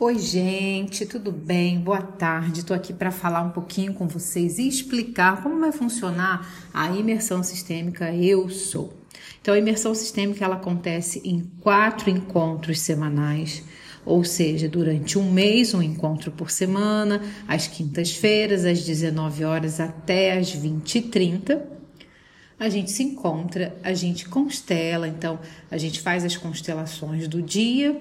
Oi, gente, tudo bem? Boa tarde. Estou aqui para falar um pouquinho com vocês e explicar como vai funcionar a imersão sistêmica Eu Sou. Então, a imersão sistêmica ela acontece em quatro encontros semanais, ou seja, durante um mês, um encontro por semana, às quintas-feiras, às 19 horas até às 20h30 a gente se encontra, a gente constela, então a gente faz as constelações do dia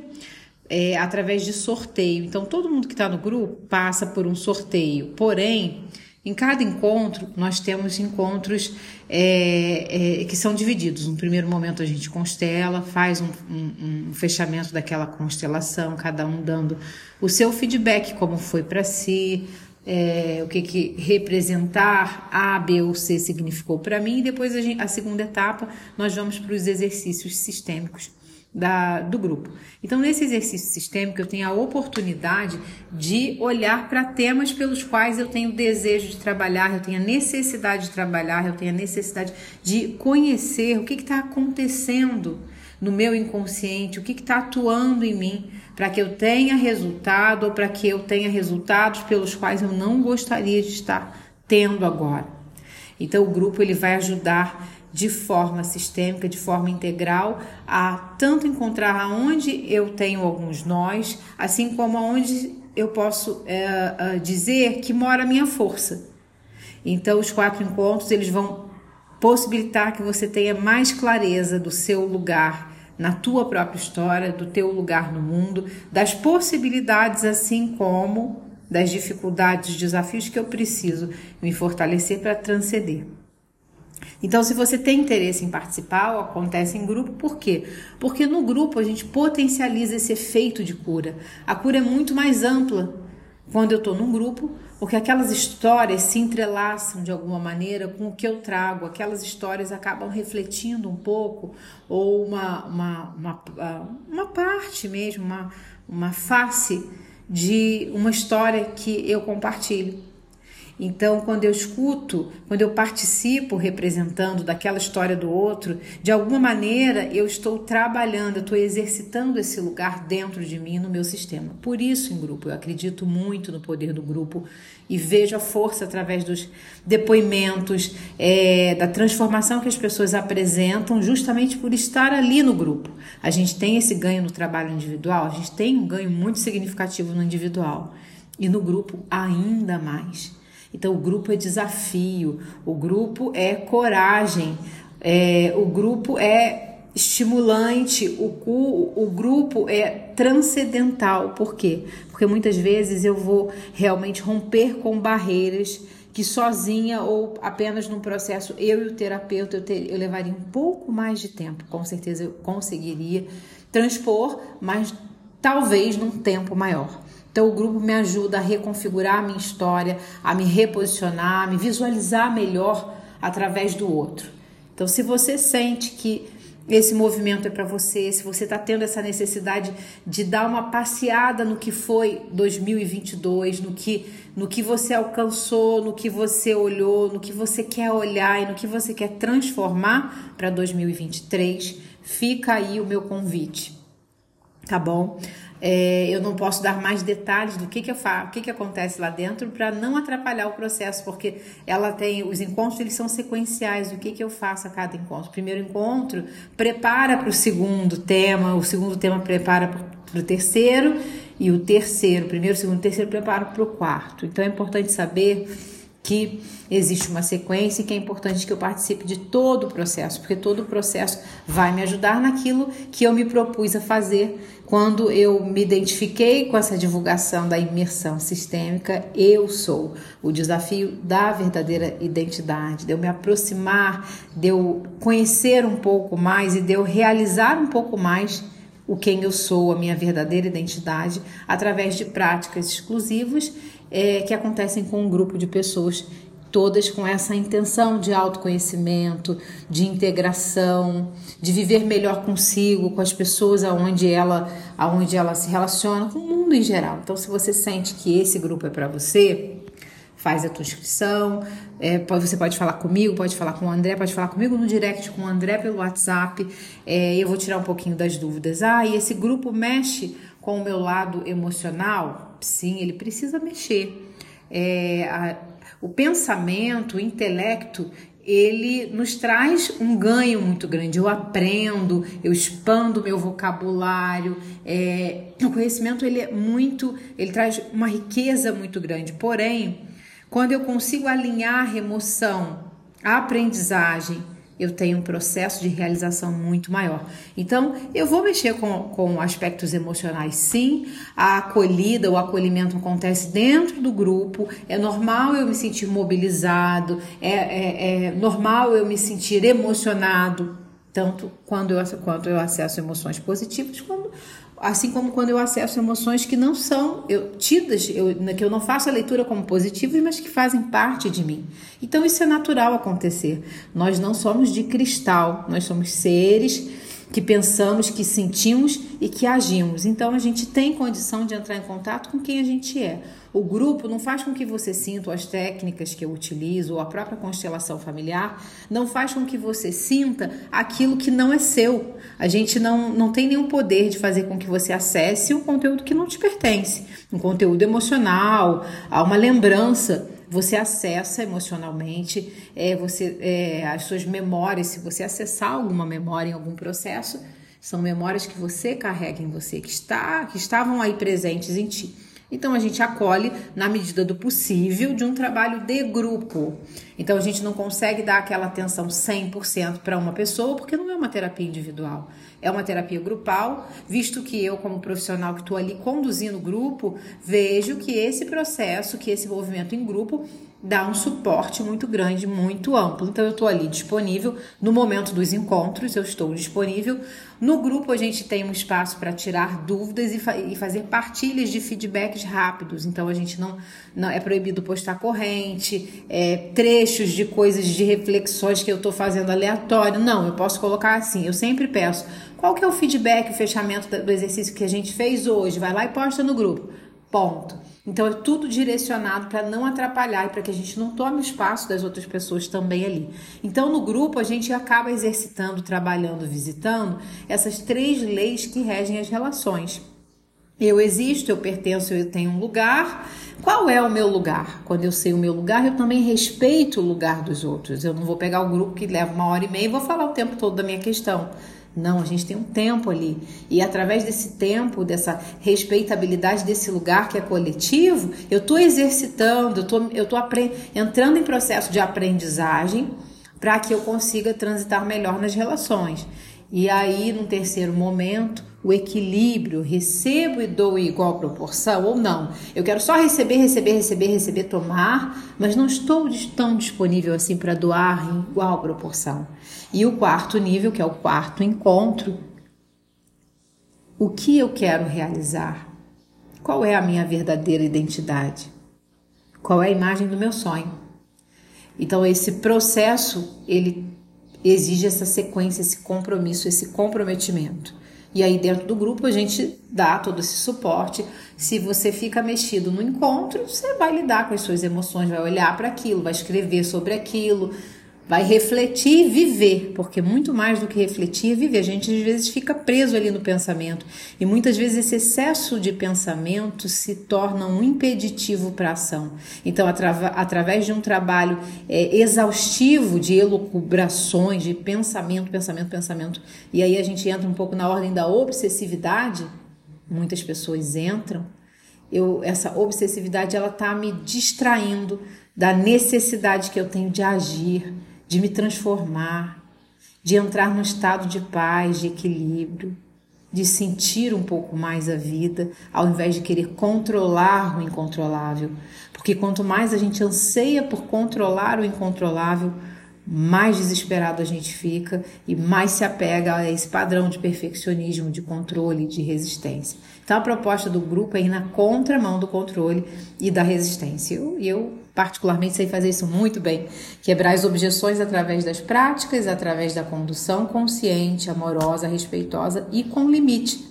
é, através de sorteio. Então, todo mundo que está no grupo passa por um sorteio. Porém, em cada encontro, nós temos encontros é, é, que são divididos. No primeiro momento, a gente constela, faz um, um, um, fechamento daquela constelação, cada um dando o seu feedback, como foi para si, é, o que, que representar A, B ou C significou para mim. E depois, a, gente, a segunda etapa, nós vamos para os exercícios sistêmicos da, do grupo. Então, nesse exercício sistêmico, eu tenho a oportunidade de olhar para temas pelos quais eu tenho desejo de trabalhar, eu tenho a necessidade de trabalhar, eu tenho a necessidade de conhecer o que está acontecendo no meu inconsciente, o que está atuando em mim, para que eu tenha resultado ou para que eu tenha resultados pelos quais eu não gostaria de estar tendo agora. Então, o grupo ele vai ajudar de forma sistêmica, de forma integral, a tanto encontrar aonde eu tenho alguns nós, assim como aonde eu posso é, dizer que mora a minha força. Então, os quatro encontros eles vão possibilitar que você tenha mais clareza do seu lugar na tua própria história, do teu lugar no mundo, das possibilidades, assim como das dificuldades, desafios que eu preciso me fortalecer para transcender. Então, se você tem interesse em participar, acontece em grupo, por quê? Porque no grupo a gente potencializa esse efeito de cura. A cura é muito mais ampla quando eu estou num grupo, porque aquelas histórias se entrelaçam de alguma maneira com o que eu trago, aquelas histórias acabam refletindo um pouco, ou uma, uma, uma, uma parte mesmo, uma, uma face de uma história que eu compartilho. Então, quando eu escuto, quando eu participo representando daquela história do outro, de alguma maneira eu estou trabalhando, eu estou exercitando esse lugar dentro de mim, no meu sistema. Por isso, em grupo, eu acredito muito no poder do grupo e vejo a força através dos depoimentos, é, da transformação que as pessoas apresentam, justamente por estar ali no grupo. A gente tem esse ganho no trabalho individual, a gente tem um ganho muito significativo no individual e no grupo ainda mais. Então, o grupo é desafio, o grupo é coragem, é, o grupo é estimulante, o, o, o grupo é transcendental. Por quê? Porque muitas vezes eu vou realmente romper com barreiras que sozinha ou apenas num processo eu e o terapeuta eu, ter, eu levaria um pouco mais de tempo. Com certeza eu conseguiria transpor, mas talvez num tempo maior. Então, o grupo me ajuda a reconfigurar a minha história, a me reposicionar, a me visualizar melhor através do outro. Então, se você sente que esse movimento é para você, se você está tendo essa necessidade de dar uma passeada no que foi 2022, no que, no que você alcançou, no que você olhou, no que você quer olhar e no que você quer transformar para 2023, fica aí o meu convite, tá bom? É, eu não posso dar mais detalhes do que, que eu faço, o que, que acontece lá dentro para não atrapalhar o processo, porque ela tem os encontros eles são sequenciais. O que, que eu faço a cada encontro? Primeiro encontro prepara para o segundo tema, o segundo tema prepara para o terceiro e o terceiro, primeiro, segundo, terceiro prepara para o quarto. Então é importante saber que existe uma sequência e que é importante que eu participe de todo o processo, porque todo o processo vai me ajudar naquilo que eu me propus a fazer quando eu me identifiquei com essa divulgação da imersão sistêmica. Eu sou o desafio da verdadeira identidade, de eu me aproximar, de eu conhecer um pouco mais e de eu realizar um pouco mais o quem eu sou, a minha verdadeira identidade, através de práticas exclusivas é, que acontecem com um grupo de pessoas, todas com essa intenção de autoconhecimento, de integração, de viver melhor consigo, com as pessoas aonde ela, aonde ela se relaciona, com o mundo em geral. Então, se você sente que esse grupo é para você, faz a tua inscrição. É, você pode falar comigo, pode falar com o André, pode falar comigo no direct com o André pelo WhatsApp. É, eu vou tirar um pouquinho das dúvidas. Ah, e esse grupo mexe com o meu lado emocional? Sim, ele precisa mexer. É, a, o pensamento, o intelecto, ele nos traz um ganho muito grande. Eu aprendo, eu expando meu vocabulário. É, o conhecimento ele é muito, ele traz uma riqueza muito grande. Porém, quando eu consigo alinhar a emoção, a aprendizagem eu tenho um processo de realização muito maior. Então, eu vou mexer com, com aspectos emocionais, sim. A acolhida, o acolhimento acontece dentro do grupo. É normal eu me sentir mobilizado, é, é, é normal eu me sentir emocionado, tanto quando eu, quando eu acesso emoções positivas, quando assim como quando eu acesso emoções que não são eu, tidas, eu, que eu não faço a leitura como positivas, mas que fazem parte de mim. Então isso é natural acontecer. Nós não somos de cristal, nós somos seres que pensamos, que sentimos e que agimos. Então a gente tem condição de entrar em contato com quem a gente é. O grupo não faz com que você sinta as técnicas que eu utilizo, ou a própria constelação familiar, não faz com que você sinta aquilo que não é seu. A gente não, não tem nenhum poder de fazer com que você acesse um conteúdo que não te pertence, um conteúdo emocional, uma lembrança você acessa emocionalmente, é, você, é, as suas memórias, se você acessar alguma memória em algum processo, são memórias que você carrega em você, que, está, que estavam aí presentes em ti. Então a gente acolhe na medida do possível de um trabalho de grupo. Então a gente não consegue dar aquela atenção 100% para uma pessoa porque não é uma terapia individual. É uma terapia grupal, visto que eu, como profissional que estou ali conduzindo o grupo, vejo que esse processo, que esse movimento em grupo dá um suporte muito grande, muito amplo. Então eu estou ali disponível no momento dos encontros, eu estou disponível. No grupo a gente tem um espaço para tirar dúvidas e, fa e, fazer partilhas de feedbacks rápidos. Então a gente não, não é proibido postar corrente, é, trechos de coisas, de reflexões que eu estou fazendo aleatório. Não, eu posso colocar assim. Eu sempre peço qual que é o feedback, o fechamento do exercício que a gente fez hoje. Vai lá e posta no grupo. Ponto. Então é tudo direcionado para não atrapalhar e para que a gente não tome o espaço das outras pessoas também ali. Então no grupo a gente acaba exercitando, trabalhando, visitando essas três leis que regem as relações. Eu existo, eu pertenço, eu tenho um lugar. Qual é o meu lugar? Quando eu sei o meu lugar, eu também respeito o lugar dos outros. Eu não vou pegar o grupo que leva uma hora e meia e vou falar o tempo todo da minha questão. Não, a gente tem um tempo ali. E através desse tempo, dessa respeitabilidade desse lugar que é coletivo, eu estou exercitando, eu estou eu tô entrando em processo de aprendizagem para que eu consiga transitar melhor nas relações. E aí, no terceiro momento, o equilíbrio, recebo e dou em igual proporção ou não. Eu quero só receber, receber, receber, receber, tomar, mas não estou tão disponível assim para doar em igual proporção. E o quarto nível, que é o quarto encontro, o que eu quero realizar? Qual é a minha verdadeira identidade? Qual é a imagem do meu sonho? Então esse processo, ele exige essa sequência, esse compromisso, esse comprometimento. E aí dentro do grupo a gente dá todo esse suporte. Se você fica mexido no encontro, você vai lidar com as suas emoções, vai olhar para aquilo, vai escrever sobre aquilo, vai refletir e viver, porque muito mais do que refletir é viver. A gente às vezes fica preso ali no pensamento e muitas vezes esse excesso de pensamento se torna um impeditivo para a ação. Então, atra através de um trabalho é, exaustivo de elucubrações, de pensamento, pensamento, pensamento, e aí a gente entra um pouco na ordem da obsessividade. Muitas pessoas entram. Eu, essa obsessividade ela está me distraindo da necessidade que eu tenho de agir, de me transformar, de entrar num estado de paz, de equilíbrio, de sentir um pouco mais a vida, ao invés de querer controlar o incontrolável. Porque quanto mais a gente anseia por controlar o incontrolável, mais desesperado a gente fica e mais se apega a esse padrão de perfeccionismo, de controle, de resistência. Então a proposta do grupo é ir na contramão do controle e da resistência. E eu, eu particularmente sei fazer isso muito bem. Quebrar as objeções através das práticas, através da condução consciente, amorosa, respeitosa e com limite.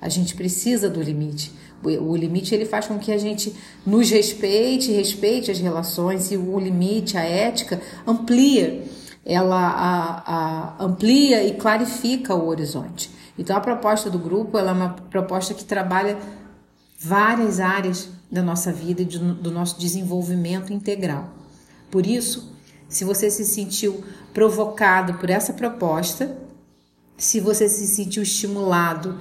A gente precisa do limite. O limite ele faz com que a gente nos respeite, respeite as relações e o limite, a ética, amplia. Ela a, a, amplia e clarifica o horizonte. Então a proposta do grupo ela é uma proposta que trabalha várias áreas da nossa vida e do nosso desenvolvimento integral. Por isso, se você se sentiu provocado por essa proposta, se você se sentiu estimulado,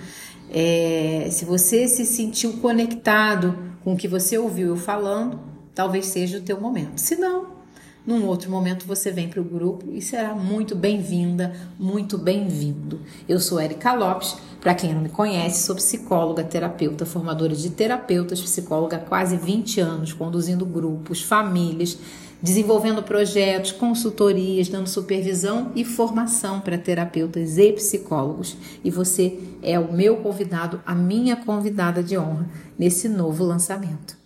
é, se você se sentiu conectado com o que você ouviu eu falando, talvez seja o teu momento. Se não, num outro momento você vem para o grupo e será muito bem-vinda, muito bem-vindo. Eu sou Erika Lopes, para quem não me conhece, sou psicóloga, terapeuta, formadora de terapeutas, psicóloga há quase 20 anos, conduzindo grupos, famílias, desenvolvendo projetos, consultorias, dando supervisão e formação para terapeutas e psicólogos. E você é o meu convidado, a minha convidada de honra nesse novo lançamento.